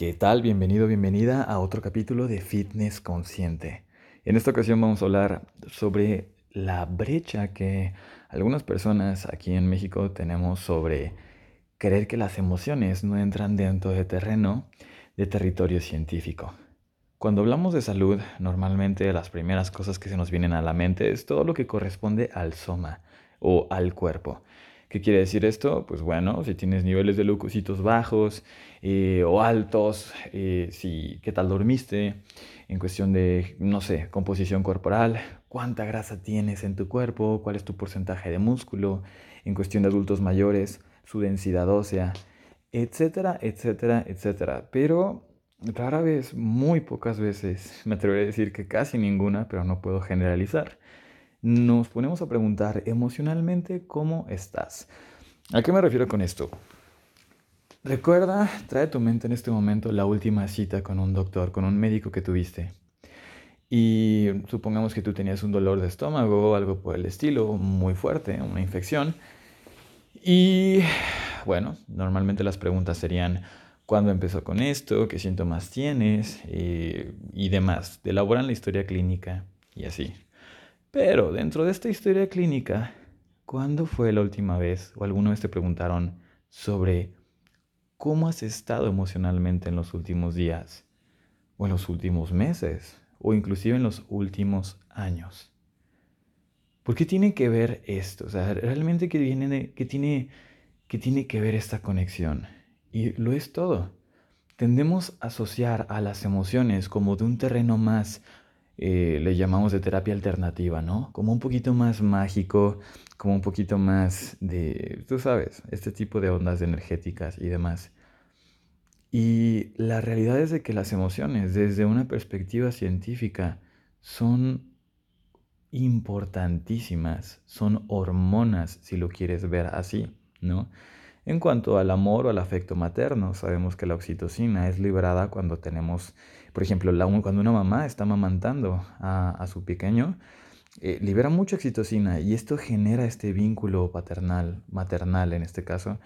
¿Qué tal? Bienvenido, bienvenida a otro capítulo de Fitness Consciente. En esta ocasión vamos a hablar sobre la brecha que algunas personas aquí en México tenemos sobre creer que las emociones no entran dentro de terreno de territorio científico. Cuando hablamos de salud, normalmente las primeras cosas que se nos vienen a la mente es todo lo que corresponde al soma o al cuerpo. ¿Qué quiere decir esto? Pues bueno, si tienes niveles de leucocitos bajos eh, o altos, eh, si, qué tal dormiste, en cuestión de, no sé, composición corporal, cuánta grasa tienes en tu cuerpo, cuál es tu porcentaje de músculo, en cuestión de adultos mayores, su densidad ósea, etcétera, etcétera, etcétera. Pero rara vez, muy pocas veces, me atrevería a decir que casi ninguna, pero no puedo generalizar nos ponemos a preguntar emocionalmente cómo estás. ¿A qué me refiero con esto? Recuerda, trae a tu mente en este momento la última cita con un doctor, con un médico que tuviste. Y supongamos que tú tenías un dolor de estómago o algo por el estilo, muy fuerte, una infección. Y bueno, normalmente las preguntas serían, ¿cuándo empezó con esto? ¿Qué síntomas tienes? Y, y demás. Te elaboran la historia clínica y así. Pero dentro de esta historia clínica, ¿cuándo fue la última vez o alguna vez te preguntaron sobre cómo has estado emocionalmente en los últimos días o en los últimos meses o inclusive en los últimos años? ¿Por qué tiene que ver esto? O sea, realmente que, viene tiene, que tiene que ver esta conexión. Y lo es todo. Tendemos a asociar a las emociones como de un terreno más eh, le llamamos de terapia alternativa, ¿no? Como un poquito más mágico, como un poquito más de, tú sabes, este tipo de ondas energéticas y demás. Y la realidad es de que las emociones, desde una perspectiva científica, son importantísimas, son hormonas, si lo quieres ver así, ¿no? En cuanto al amor o al afecto materno, sabemos que la oxitocina es liberada cuando tenemos, por ejemplo, cuando una mamá está amamantando a, su pequeño, eh, libera mucha oxitocina y esto genera este vínculo paternal, maternal en este caso,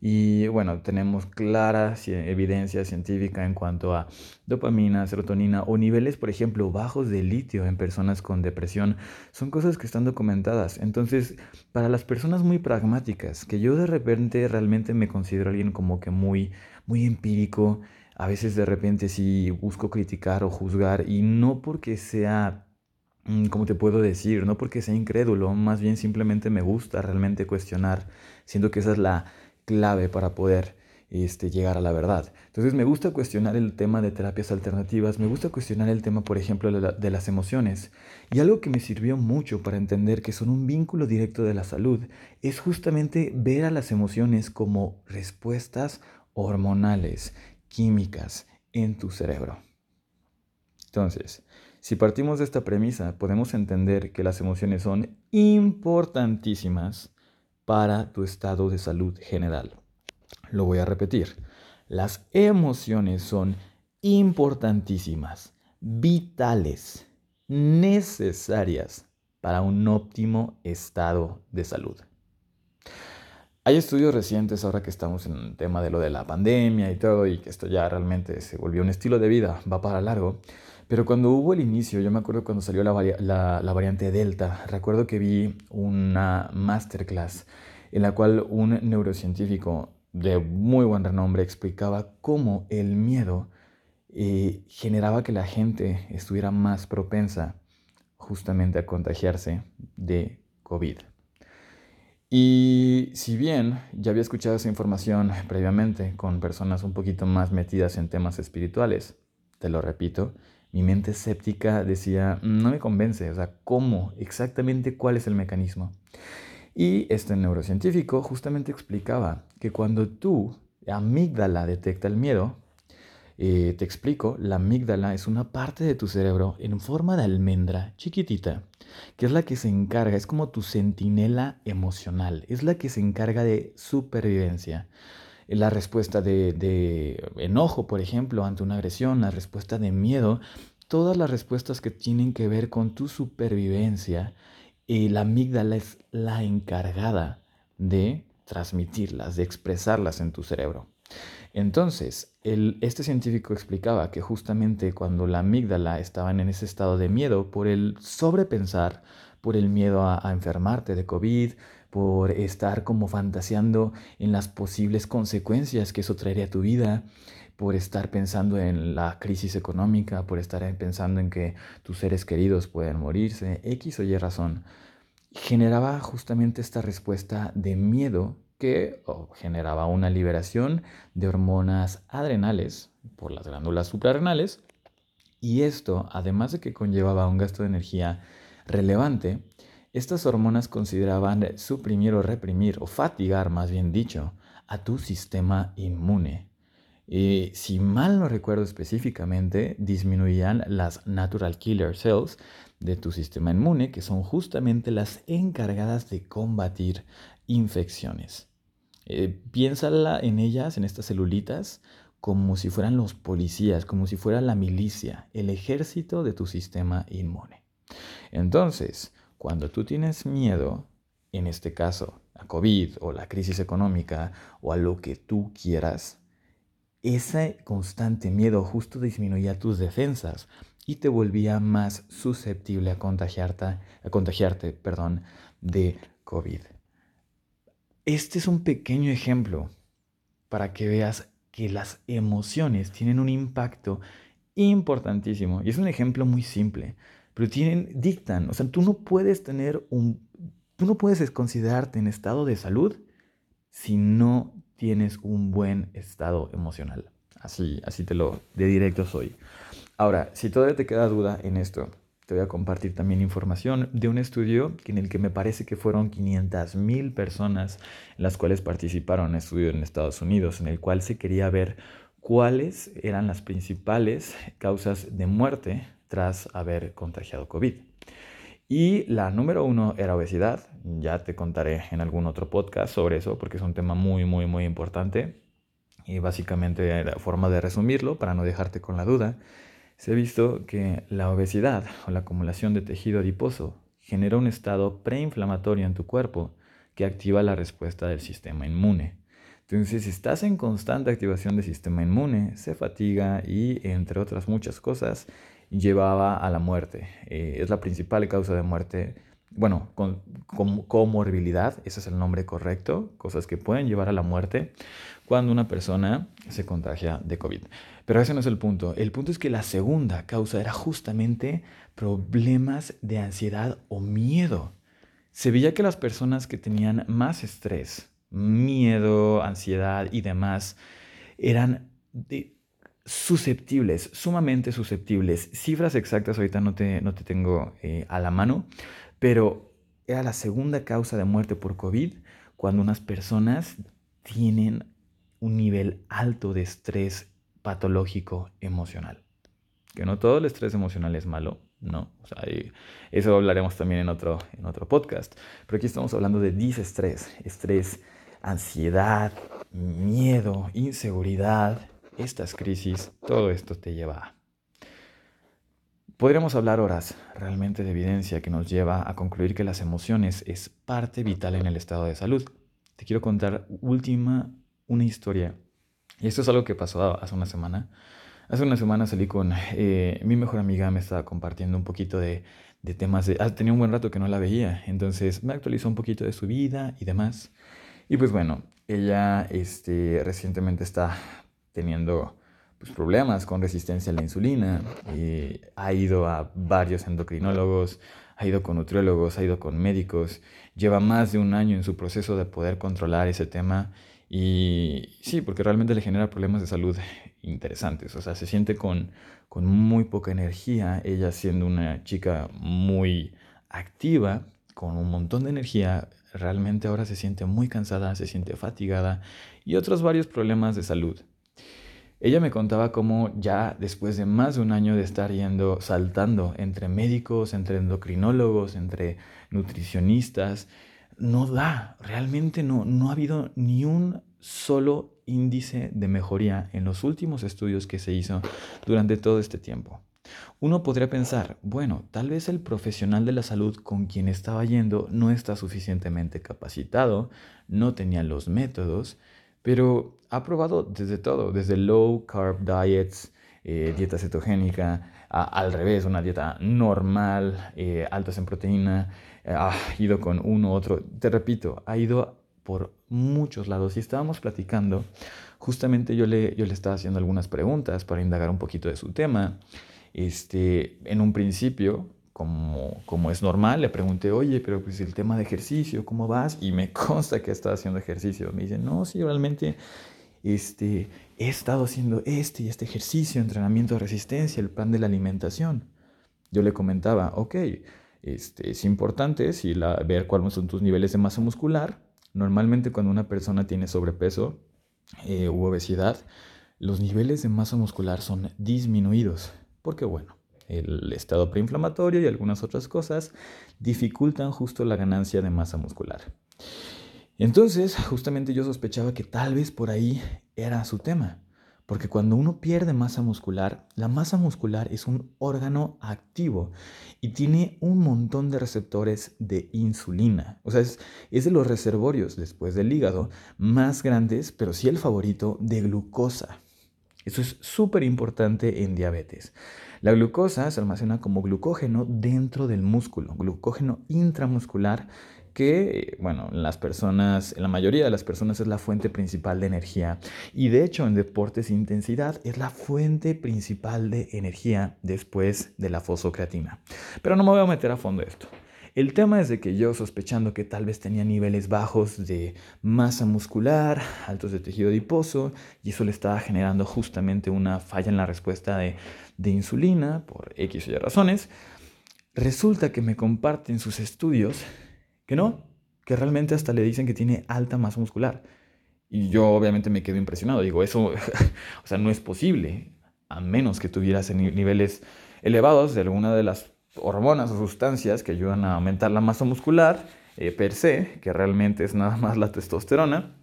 y bueno, tenemos clara evidencia científica en cuanto a dopamina, serotonina o niveles, por ejemplo, bajos de litio en personas con depresión. Son cosas que están documentadas. Entonces, para las personas muy pragmáticas, que yo de repente realmente me considero alguien como que muy, muy empírico, a veces de repente sí busco criticar o juzgar y no porque sea mm, ¿cómo te puedo decir? No porque sea incrédulo, más bien simplemente me gusta realmente cuestionar. Siento que esa es la, clave para poder este, llegar a la verdad. Entonces me gusta cuestionar el tema de terapias alternativas, me gusta cuestionar el tema, por ejemplo, de, las emociones. Y algo que me sirvió mucho para entender que son un vínculo directo de la salud es justamente ver a las emociones como respuestas hormonales, químicas en tu cerebro. Entonces, si partimos de esta premisa, podemos entender que las emociones son importantísimas para tu estado de salud general. Lo voy a repetir. Las emociones son importantísimas, vitales, necesarias para un óptimo estado de salud. Hay estudios recientes ahora que estamos en el tema de lo de la pandemia y todo y que esto ya realmente se volvió un estilo de vida, va para largo. Pero cuando hubo el inicio, yo me acuerdo cuando salió la, variante Delta, recuerdo que vi una masterclass en la cual un neurocientífico de muy buen renombre explicaba cómo el miedo eh, generaba que la gente estuviera más propensa justamente a contagiarse de COVID. Y si bien ya había escuchado esa información previamente con personas un poquito más metidas en temas espirituales, te lo repito, mi mente escéptica decía, no me convence, o sea, ¿cómo? Exactamente cuál es el mecanismo. Y este neurocientífico justamente explicaba que cuando tu amígdala detecta el miedo, eh, te explico, la amígdala es una parte de tu cerebro en forma de almendra chiquitita, que es la que se encarga, es como tu centinela emocional, es la que se encarga de supervivencia la respuesta de, enojo, por ejemplo, ante una agresión, la respuesta de miedo, todas las respuestas que tienen que ver con tu supervivencia, y la amígdala es la encargada de transmitirlas, de expresarlas en tu cerebro. Entonces, este científico explicaba que justamente cuando la amígdala estaba en ese estado de miedo por el sobrepensar, por el miedo a enfermarte de COVID, por estar como fantaseando en las posibles consecuencias que eso traería a tu vida, por estar pensando en la crisis económica, por estar pensando en que tus seres queridos pueden morirse, X o Y razón, generaba justamente esta respuesta de miedo que generaba una liberación de hormonas adrenales por las glándulas suprarrenales y esto, además de que conllevaba un gasto de energía relevante, estas hormonas consideraban suprimir o reprimir, o fatigar más bien dicho, a tu sistema inmune. Y si mal no recuerdo específicamente, disminuían las natural killer cells de tu sistema inmune, que son justamente las encargadas de combatir infecciones. Eh, piénsala en ellas, en estas celulitas, como si fueran los policías, como si fuera la milicia, el ejército de tu sistema inmune. Entonces, cuando tú tienes miedo, en este caso a COVID o la crisis económica o a lo que tú quieras, ese constante miedo justo disminuía tus defensas y te volvía más susceptible a contagiarte, a contagiarte perdón, de COVID. Este es un pequeño ejemplo para que veas que las emociones tienen un impacto importantísimo. Y es un ejemplo muy simple pero tienen, dictan, o sea, tú no puedes tener un, tú no puedes considerarte en estado de salud si no tienes un buen estado emocional. Así, así te lo de directo soy. Ahora, si todavía te queda duda en esto, te voy a compartir también información de un estudio en el que me parece que fueron 500 mil personas las cuales participaron en un estudio en Estados Unidos, en el cual se quería ver cuáles eran las principales causas de muerte tras haber contagiado COVID. Y la número uno era obesidad. Ya te contaré en algún otro podcast sobre eso porque es un tema muy, muy, muy importante. Y básicamente la forma de resumirlo, para no dejarte con la duda, se ha visto que la obesidad o la acumulación de tejido adiposo genera un estado preinflamatorio en tu cuerpo que activa la respuesta del sistema inmune. Entonces, si estás en constante activación del sistema inmune, se fatiga y, entre otras muchas cosas, llevaba a la muerte. Eh, es la principal causa de muerte, bueno, con, comorbilidad, ese es el nombre correcto, cosas que pueden llevar a la muerte cuando una persona se contagia de COVID. Pero ese no es el punto. El punto es que la segunda causa era justamente problemas de ansiedad o miedo. Se veía que las personas que tenían más estrés, miedo, ansiedad y demás, eran susceptibles, sumamente susceptibles. Cifras exactas ahorita no te, no te tengo eh, a la mano, pero era la segunda causa de muerte por COVID cuando unas personas tienen un nivel alto de estrés patológico emocional. Que no todo el estrés emocional es malo, ¿no? Eso hablaremos también en otro, en otro podcast. Pero aquí estamos hablando de disestrés, estrés, ansiedad, miedo, inseguridad, estas crisis, todo esto te lleva Podríamos hablar horas realmente de evidencia que nos lleva a concluir que las emociones es parte vital en el estado de salud. Te quiero contar última una historia. Y esto es algo que pasó hace una semana. Hace una semana salí con eh, mi mejor amiga, me estaba compartiendo un poquito de, de temas de... Ah, tenía un buen rato que no la veía, entonces me actualizó un poquito de su vida y demás. Y pues bueno, ella este, recientemente está teniendo pues, problemas con resistencia a la insulina. Y ha ido a varios endocrinólogos, ha ido con nutriólogos, ha ido con médicos. Lleva más de un año en su proceso de poder controlar ese tema. Y sí, porque realmente le genera problemas de salud interesantes. O sea, se siente con, con muy poca energía. Ella siendo una chica muy activa, con un montón de energía, realmente ahora se siente muy cansada, se siente fatigada y otros varios problemas de salud. Ella me contaba cómo ya después de más de un año de estar yendo, saltando entre médicos, entre endocrinólogos, entre nutricionistas, no da, realmente no, no ha habido ni un solo índice de mejoría en los últimos estudios que se hizo durante todo este tiempo. Uno podría pensar, bueno, tal vez el profesional de la salud con quien estaba yendo no está suficientemente capacitado, no tenía los métodos, pero ha probado desde todo, desde low carb diets, eh, dieta cetogénica, al revés, una dieta normal, eh, altas en proteína, eh, ha ido con uno u otro, te repito, ha ido por muchos lados. Y estábamos platicando, justamente yo le, yo le estaba haciendo algunas preguntas para indagar un poquito de su tema. Este, en un principio, como, como es normal, le pregunté, oye, pero pues el tema de ejercicio, ¿cómo vas? Y me consta que está haciendo ejercicio. Me dice, no, sí, realmente este, he estado haciendo este y este ejercicio, entrenamiento de resistencia, el plan de la alimentación. Yo le comentaba, ok, este, es importante si la, ver cuáles son tus niveles de masa muscular. Normalmente cuando una persona tiene sobrepeso eh, u obesidad, los niveles de masa muscular son disminuidos. Porque bueno, el estado preinflamatorio y algunas otras cosas dificultan justo la ganancia de masa muscular. Entonces, justamente yo sospechaba que tal vez por ahí era su tema. Porque cuando uno pierde masa muscular, la masa muscular es un órgano activo y tiene un montón de receptores de insulina. O sea, es, de los reservorios después del hígado más grandes, pero sí el favorito de glucosa. Eso es súper importante en diabetes. La glucosa se almacena como glucógeno dentro del músculo, glucógeno intramuscular que, bueno, en las personas, la mayoría de las personas es la fuente principal de energía. Y de hecho, en deportes intensidad es la fuente principal de energía después de la fosocreatina. Pero no me voy a meter a fondo esto. El tema es de que yo sospechando que tal vez tenía niveles bajos de masa muscular, altos de tejido adiposo, y eso le estaba generando justamente una falla en la respuesta de, insulina por X o Y razones, resulta que me comparten sus estudios que no, que realmente hasta le dicen que tiene alta masa muscular. Y yo obviamente me quedo impresionado. Digo, eso, o sea, no es posible, a menos que tuvieras niveles elevados de alguna de las hormonas o sustancias que ayudan a aumentar la masa muscular eh, per se, que realmente es nada más la testosterona.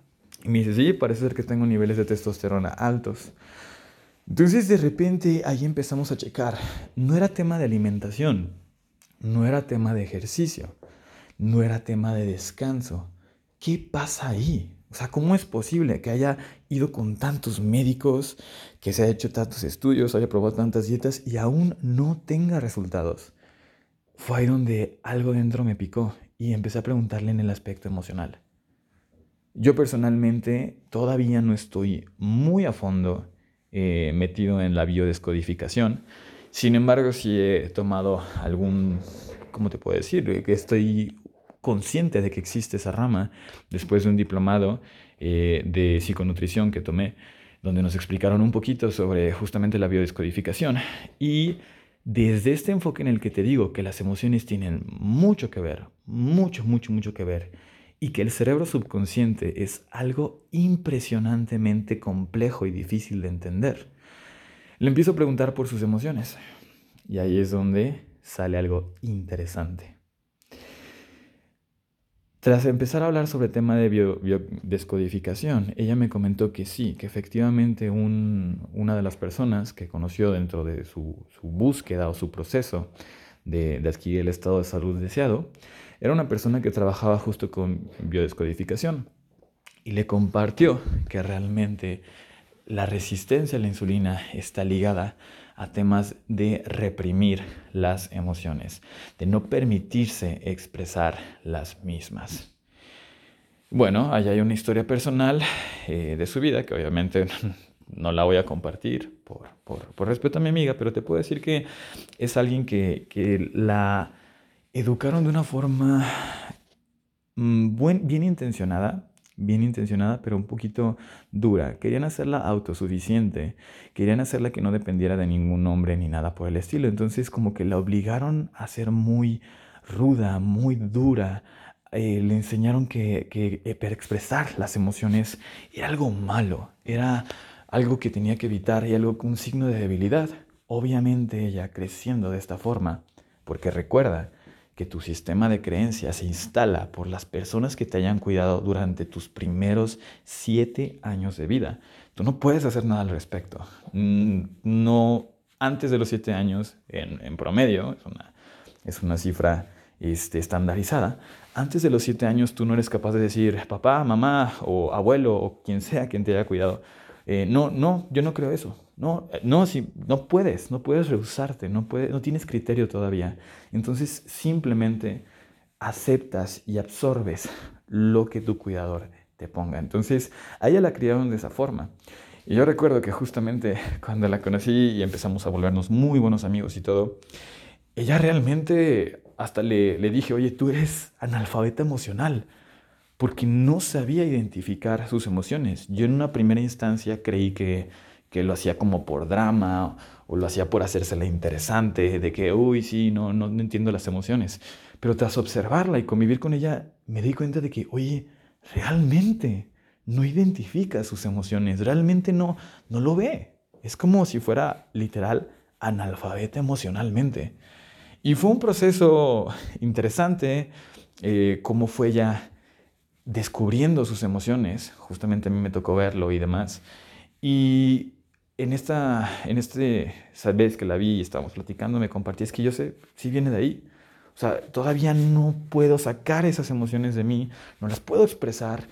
Y me dice, sí, parece ser que tengo niveles de testosterona altos. Entonces de repente ahí empezamos a checar. No era tema de alimentación, no era tema de ejercicio no era tema de descanso. ¿Qué pasa ahí? O sea, ¿cómo es posible que haya ido con tantos médicos, que se haya hecho tantos estudios, haya probado tantas dietas y aún no tenga resultados? Fue ahí donde algo dentro me picó y empecé a preguntarle en el aspecto emocional. Yo personalmente todavía no estoy muy a fondo eh, metido en la biodescodificación. Sin embargo, sí he tomado algún, ¿cómo te puedo decir? Que estoy consciente de que existe esa rama después de un diplomado eh, de psiconutrición que tomé, donde nos explicaron un poquito sobre justamente la biodescodificación. Y desde este enfoque en el que te digo que las emociones tienen mucho que ver, mucho, mucho, mucho que ver, y que el cerebro subconsciente es algo impresionantemente complejo y difícil de entender, le empiezo a preguntar por sus emociones. Y ahí es donde sale algo interesante. Tras empezar a hablar sobre el tema de biodescodificación, ella me comentó que sí, que efectivamente una de las personas que conoció dentro de su, búsqueda o su proceso de, de, adquirir el estado de salud deseado, era una persona que trabajaba justo con biodescodificación y le compartió que realmente la resistencia a la insulina está ligada a temas de reprimir las emociones, de no permitirse expresar las mismas. Bueno, allá hay una historia personal eh, de su vida que obviamente no la voy a compartir por, respeto a mi amiga, pero te puedo decir que es alguien que, que la educaron de una forma mm, bien intencionada, bien intencionada, pero un poquito dura. Querían hacerla autosuficiente, querían hacerla que no dependiera de ningún hombre ni nada por el estilo. Entonces como que la obligaron a ser muy ruda, muy dura. Eh, le enseñaron que, que eh, expresar las emociones era algo malo, era algo que tenía que evitar y algo un signo de debilidad. Obviamente ella creciendo de esta forma, porque recuerda, que tu sistema de creencias se instala por las personas que te hayan cuidado durante tus primeros siete años de vida. Tú no puedes hacer nada al respecto. Mm, no, antes de los siete años, en, promedio, es una, es una cifra este, estandarizada, antes de los siete años tú no eres capaz de decir, papá, mamá o abuelo o quien sea quien te haya cuidado, eh, no, no, yo no creo eso. No, eh, no, si, no puedes, no puedes rehusarte, no, puedes, no tienes criterio todavía. Entonces simplemente aceptas y absorbes lo que tu cuidador te ponga. Entonces, a ella la criaron de esa forma. Y yo recuerdo que justamente cuando la conocí y empezamos a volvernos muy buenos amigos y todo, ella realmente hasta le, le dije, oye, tú eres analfabeta emocional, porque no sabía identificar sus emociones. Yo en una primera instancia creí que, que lo hacía como por drama o lo hacía por hacérsela interesante, de que, uy, sí, no, no, no entiendo las emociones. Pero tras observarla y convivir con ella, me di cuenta de que, oye, realmente no identifica sus emociones, realmente no, no lo ve. Es como si fuera literal analfabeta emocionalmente. Y fue un proceso interesante, eh, cómo fue ella descubriendo sus emociones, justamente a mí me tocó verlo y demás. Y en esta, en este, esa vez que la vi y estábamos platicando, me compartí, es que yo sé, si viene de ahí. O sea, todavía no puedo sacar esas emociones de mí, no las puedo expresar.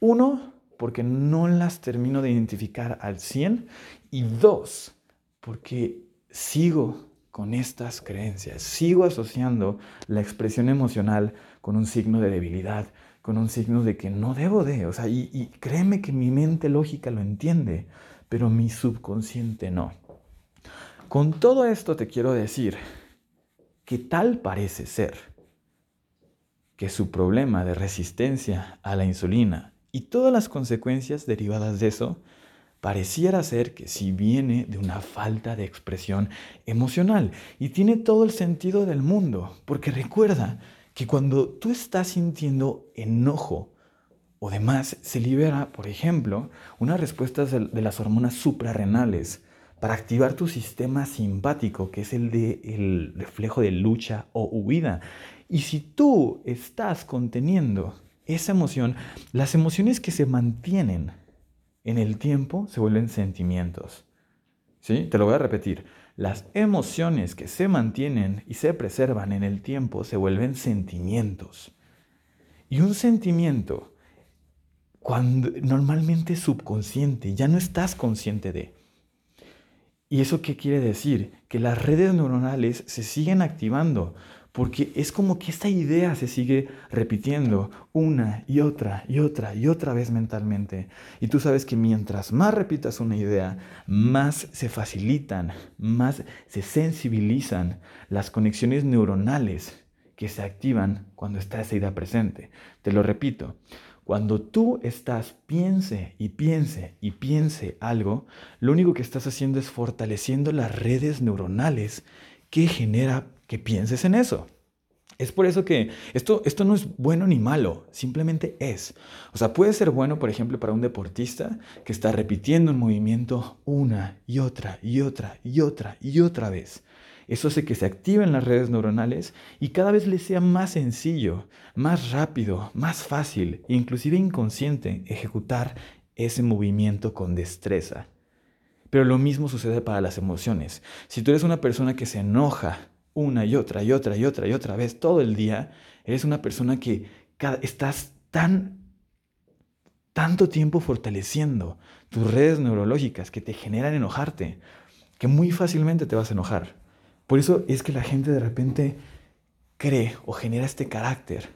Uno, porque no las termino de identificar al 100. Y dos, porque sigo con estas creencias, sigo asociando la expresión emocional con un signo de debilidad, con un signo de que no debo de, o sea, y, y créeme que mi mente lógica lo entiende, pero mi subconsciente no. Con todo esto te quiero decir que tal parece ser que su problema de resistencia a la insulina y todas las consecuencias derivadas de eso pareciera ser que si viene de una falta de expresión emocional y tiene todo el sentido del mundo, porque recuerda que cuando tú estás sintiendo enojo o demás, se libera, por ejemplo, una respuesta de las hormonas suprarrenales, para activar tu sistema simpático, que es el de el reflejo de lucha o huida. Y si tú estás conteniendo esa emoción, las emociones que se mantienen en el tiempo se vuelven sentimientos. ¿Sí? Te lo voy a repetir. Las emociones que se mantienen y se preservan en el tiempo se vuelven sentimientos. Y un sentimiento, cuando normalmente subconsciente, ya no estás consciente de. ¿Y eso qué quiere decir? Que las redes neuronales se siguen activando porque es como que esta idea se sigue repitiendo una y otra y otra y otra vez mentalmente. Y tú sabes que mientras más repitas una idea, más se facilitan, más se sensibilizan las conexiones neuronales que se activan cuando está esa idea presente. Te lo repito, cuando tú estás piense y piense y piense algo, lo único que estás haciendo es fortaleciendo las redes neuronales que genera que pienses en eso. Es por eso que esto, esto no es bueno ni malo, simplemente es. O sea, puede ser bueno, por ejemplo, para un deportista que está repitiendo un movimiento una y otra y otra y otra y otra vez. Eso hace que se activen las redes neuronales y cada vez le sea más sencillo, más rápido, más fácil e inclusive inconsciente ejecutar ese movimiento con destreza. Pero lo mismo sucede para las emociones. Si tú eres una persona que se enoja una y otra y otra y otra y otra vez todo el día, eres una persona que estás tan tanto tiempo fortaleciendo tus redes neurológicas que te generan enojarte, que muy fácilmente te vas a enojar. Por eso es que la gente de repente cree o genera este carácter.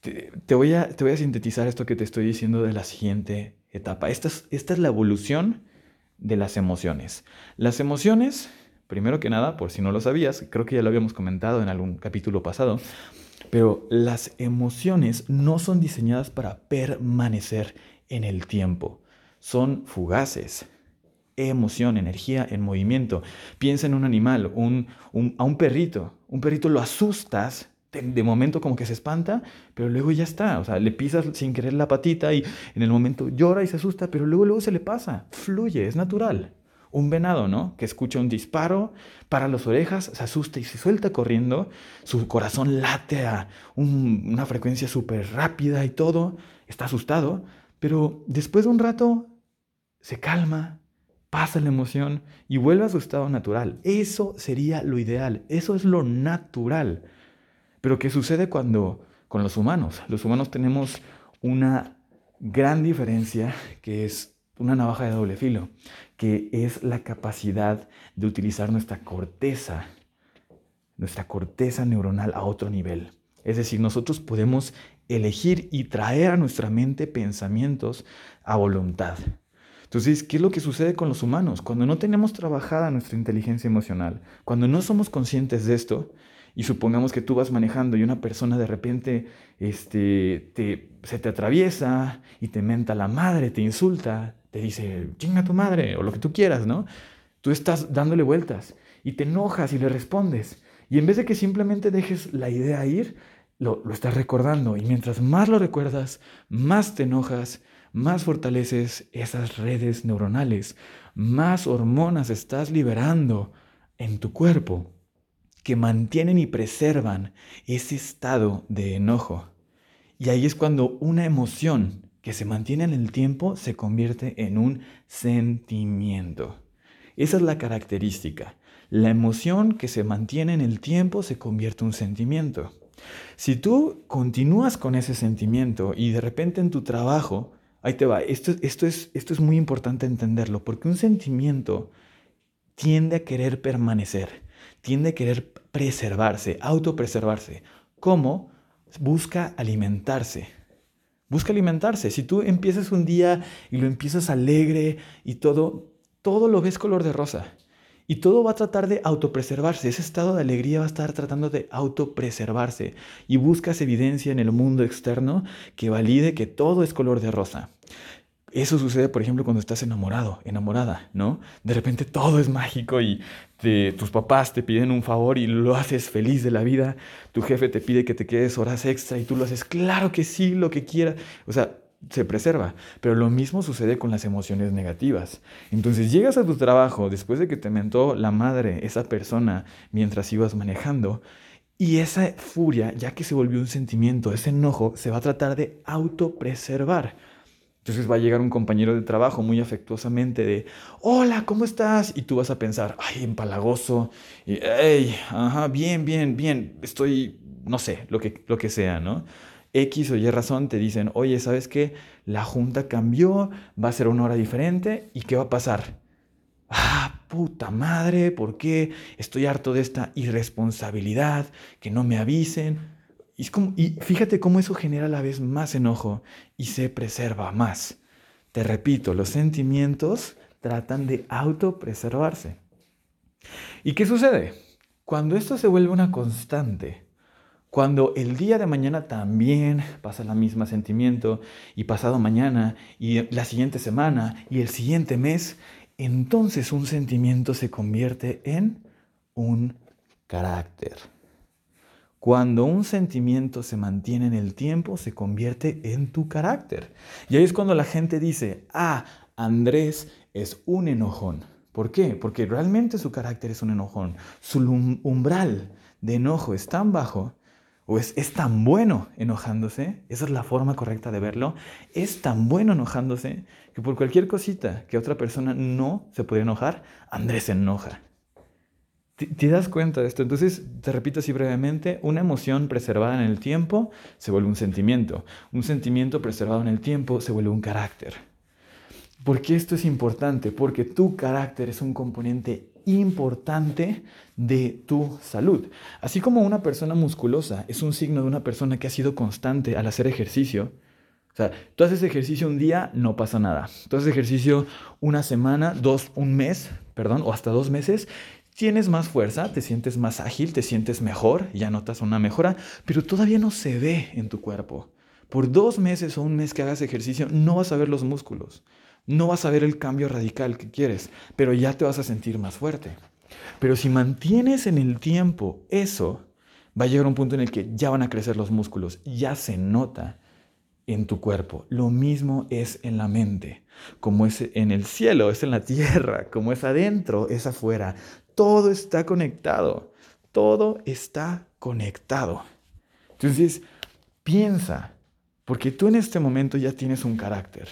Te, voy, a, sintetizar esto que te estoy diciendo de la siguiente etapa. Esta es, esta es la evolución de las emociones. Las emociones, primero que nada, por si no lo sabías, creo que ya lo habíamos comentado en algún capítulo pasado, pero las emociones no son diseñadas para permanecer en el tiempo. Son fugaces, emoción, energía en movimiento. Piensa en un animal, un, a un perrito. Un perrito lo asustas, de, momento como que se espanta, pero luego ya está. O sea, le pisas sin querer la patita y en el momento llora y se asusta, pero luego, luego se le pasa. Fluye, es natural. Un venado, ¿no? Que escucha un disparo, para las orejas, se asusta y se suelta corriendo. Su corazón late a una frecuencia súper rápida y todo. Está asustado, pero después de un rato se calma, pasa la emoción y vuelve a su estado natural. Eso sería lo ideal, eso es lo natural. Pero ¿qué sucede cuando con los humanos? Los humanos tenemos una gran diferencia que es una navaja de doble filo, que es la capacidad de utilizar nuestra corteza, nuestra corteza neuronal a otro nivel. Es decir, nosotros podemos elegir y traer a nuestra mente pensamientos a voluntad. Entonces, ¿qué es lo que sucede con los humanos? Cuando no tenemos trabajada nuestra inteligencia emocional, cuando no somos conscientes de esto, y supongamos que tú vas manejando y una persona de repente este, te, se te atraviesa y te menta la madre, te insulta, te dice, chinga tu madre, o lo que tú quieras, ¿no? Tú estás dándole vueltas y te enojas y le respondes. Y en vez de que simplemente dejes la idea ir, lo, lo estás recordando. Y mientras más lo recuerdas, más te enojas, más fortaleces esas redes neuronales, más hormonas estás liberando en tu cuerpo que mantienen y preservan ese estado de enojo. Y ahí es cuando una emoción que se mantiene en el tiempo se convierte en un sentimiento. Esa es la característica. La emoción que se mantiene en el tiempo se convierte en un sentimiento. Si tú continúas con ese sentimiento y de repente en tu trabajo Ahí te va. Esto, esto, es, esto es muy importante entenderlo, porque un sentimiento tiende a querer permanecer, tiende a querer preservarse, autopreservarse. ¿Cómo? Busca alimentarse. Busca alimentarse. Si tú empiezas un día y lo empiezas alegre y todo, todo lo ves color de rosa. Y todo va a tratar de autopreservarse. Ese estado de alegría va a estar tratando de autopreservarse. Y buscas evidencia en el mundo externo que valide que todo es color de rosa. Eso sucede, por ejemplo, cuando estás enamorado, enamorada, ¿no? De repente todo es mágico y tus papás te piden un favor y lo haces feliz de la vida. Tu jefe te pide que te quedes horas extra y tú lo haces, claro que sí, lo que quieras. O sea, se preserva. Pero lo mismo sucede con las emociones negativas. Entonces llegas a tu trabajo después de que te mentó la madre, esa persona, mientras ibas manejando, y esa furia, ya que se volvió un sentimiento, ese enojo, se va a tratar de autopreservar. Entonces va a llegar un compañero de trabajo muy afectuosamente de, hola, ¿cómo estás? Y tú vas a pensar, ay, empalagoso, y, hey, ajá, bien, bien, bien, estoy, no sé, lo que, lo que sea, ¿no? X o Y razón te dicen, oye, ¿sabes qué? La junta cambió, va a ser una hora diferente y ¿qué va a pasar? Ah, puta madre, ¿por qué? Estoy harto de esta irresponsabilidad, que no me avisen. Y, fíjate cómo eso genera a la vez más enojo y se preserva más. Te repito, los sentimientos tratan de autopreservarse. ¿Y qué sucede? Cuando esto se vuelve una constante, cuando el día de mañana también pasa el mismo sentimiento y pasado mañana y la siguiente semana y el siguiente mes, entonces un sentimiento se convierte en un carácter. Cuando un sentimiento se mantiene en el tiempo, se convierte en tu carácter. Y ahí es cuando la gente dice, ah, Andrés es un enojón. ¿Por qué? Porque realmente su carácter es un enojón. Su umbral de enojo es tan bajo o es, es tan bueno enojándose, esa es la forma correcta de verlo, es tan bueno enojándose que por cualquier cosita que otra persona no se puede enojar, Andrés se enoja. ¿Te, ¿Te, das cuenta de esto? Entonces, te repito así brevemente, una emoción preservada en el tiempo se vuelve un sentimiento. Un sentimiento preservado en el tiempo se vuelve un carácter. ¿Por qué esto es importante? Porque tu carácter es un componente importante de tu salud. Así como una persona musculosa es un signo de una persona que ha sido constante al hacer ejercicio. O sea, tú haces ejercicio un día, no pasa nada. Tú haces ejercicio una semana, dos, un mes, perdón, o hasta dos meses, tienes más fuerza, te sientes más ágil, te sientes mejor, ya notas una mejora, pero todavía no se ve en tu cuerpo. Por dos meses o un mes que hagas ejercicio, no vas a ver los músculos. No vas a ver el cambio radical que quieres, pero ya te vas a sentir más fuerte. Pero si mantienes en el tiempo eso, va a llegar un punto en el que ya van a crecer los músculos, ya se nota en tu cuerpo. Lo mismo es en la mente, como es en el cielo, es en la tierra, como es adentro, es afuera. Todo está conectado, todo está conectado. Entonces, piensa, porque tú en este momento ya tienes un carácter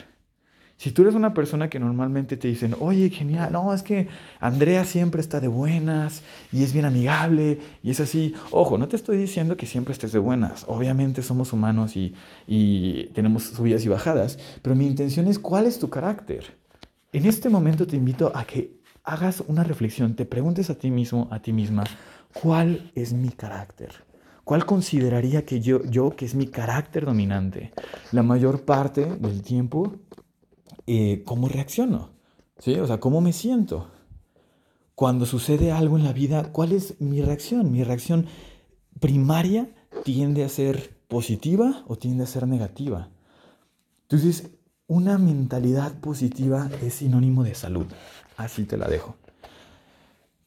Si tú eres una persona que normalmente te dicen, oye, genial, no, es que Andrea siempre está de buenas y es bien amigable y es así. Ojo, no te estoy diciendo que siempre estés de buenas. Obviamente somos humanos y, y tenemos subidas y bajadas, pero mi intención es cuál es tu carácter. En este momento te invito a que hagas una reflexión, te preguntes a ti mismo, a ti misma, ¿cuál es mi carácter? ¿Cuál consideraría que yo, yo que es mi carácter dominante? La mayor parte del tiempo eh, cómo reacciono, ¿sí? O sea, cómo me siento. Cuando sucede algo en la vida, ¿cuál es mi reacción? Mi reacción primaria tiende a ser positiva o tiende a ser negativa. Entonces, una mentalidad positiva es sinónimo de salud. Así te la dejo.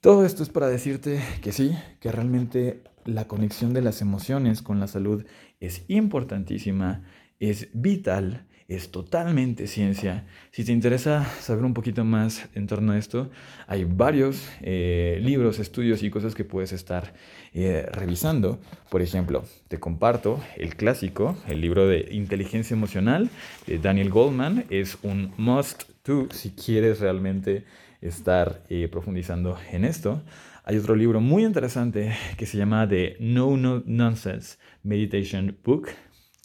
Todo esto es para decirte que sí, que realmente la conexión de las emociones con la salud es importantísima, es vital es totalmente ciencia. Si te interesa saber un poquito más en torno a esto, hay varios eh, libros, estudios y cosas que puedes estar eh, revisando. Por ejemplo, te comparto el clásico, el libro de Inteligencia Emocional de Daniel Goldman. Es un must to si quieres realmente estar eh, profundizando en esto. Hay otro libro muy interesante que se llama The No, no Nonsense Meditation Book,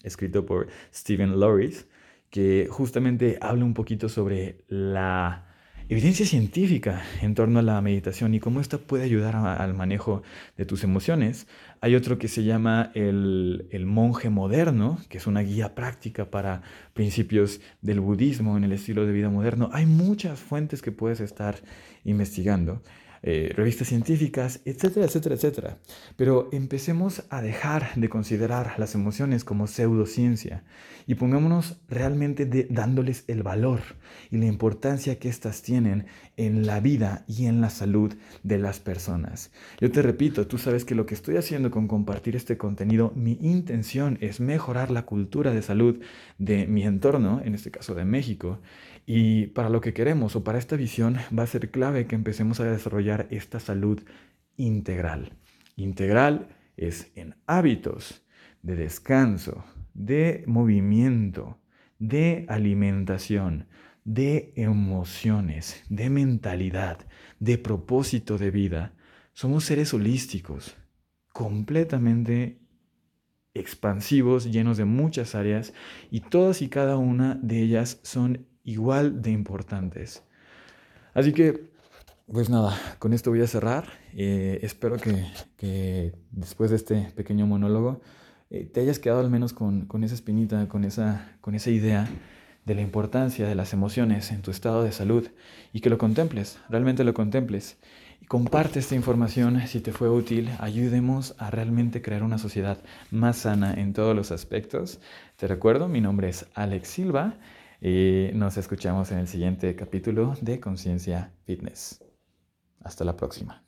escrito por Stephen Loris que justamente habla un poquito sobre la evidencia científica en torno a la meditación y cómo esta puede ayudar al manejo de tus emociones. Hay otro que se llama el, el, monje moderno, que es una guía práctica para principios del budismo en el estilo de vida moderno. Hay muchas fuentes que puedes estar investigando. Eh, revistas científicas, etcétera, etcétera, etcétera. Pero empecemos a dejar de considerar las emociones como pseudociencia y pongámonos realmente dándoles el valor y la importancia que éstas tienen en la vida y en la salud de las personas. Yo te repito, tú sabes que lo que estoy haciendo con compartir este contenido, mi intención es mejorar la cultura de salud de mi entorno, en este caso de México, y para lo que queremos o para esta visión va a ser clave que empecemos a desarrollar esta salud integral. Integral es en hábitos de descanso, de movimiento, de alimentación, de emociones, de mentalidad, de propósito de vida. Somos seres holísticos, completamente expansivos, llenos de muchas áreas y todas y cada una de ellas son igual de importantes. Así que, pues nada, con esto voy a cerrar. Eh, espero que, después de este pequeño monólogo eh, te hayas quedado al menos con, esa espinita, con esa, con esa idea de la importancia de las emociones en tu estado de salud y que lo contemples, realmente lo contemples. Y comparte esta información si te fue útil, ayudemos a realmente crear una sociedad más sana en todos los aspectos. Te recuerdo, mi nombre es Alex Silva y nos escuchamos en el siguiente capítulo de Conciencia Fitness. Hasta la próxima.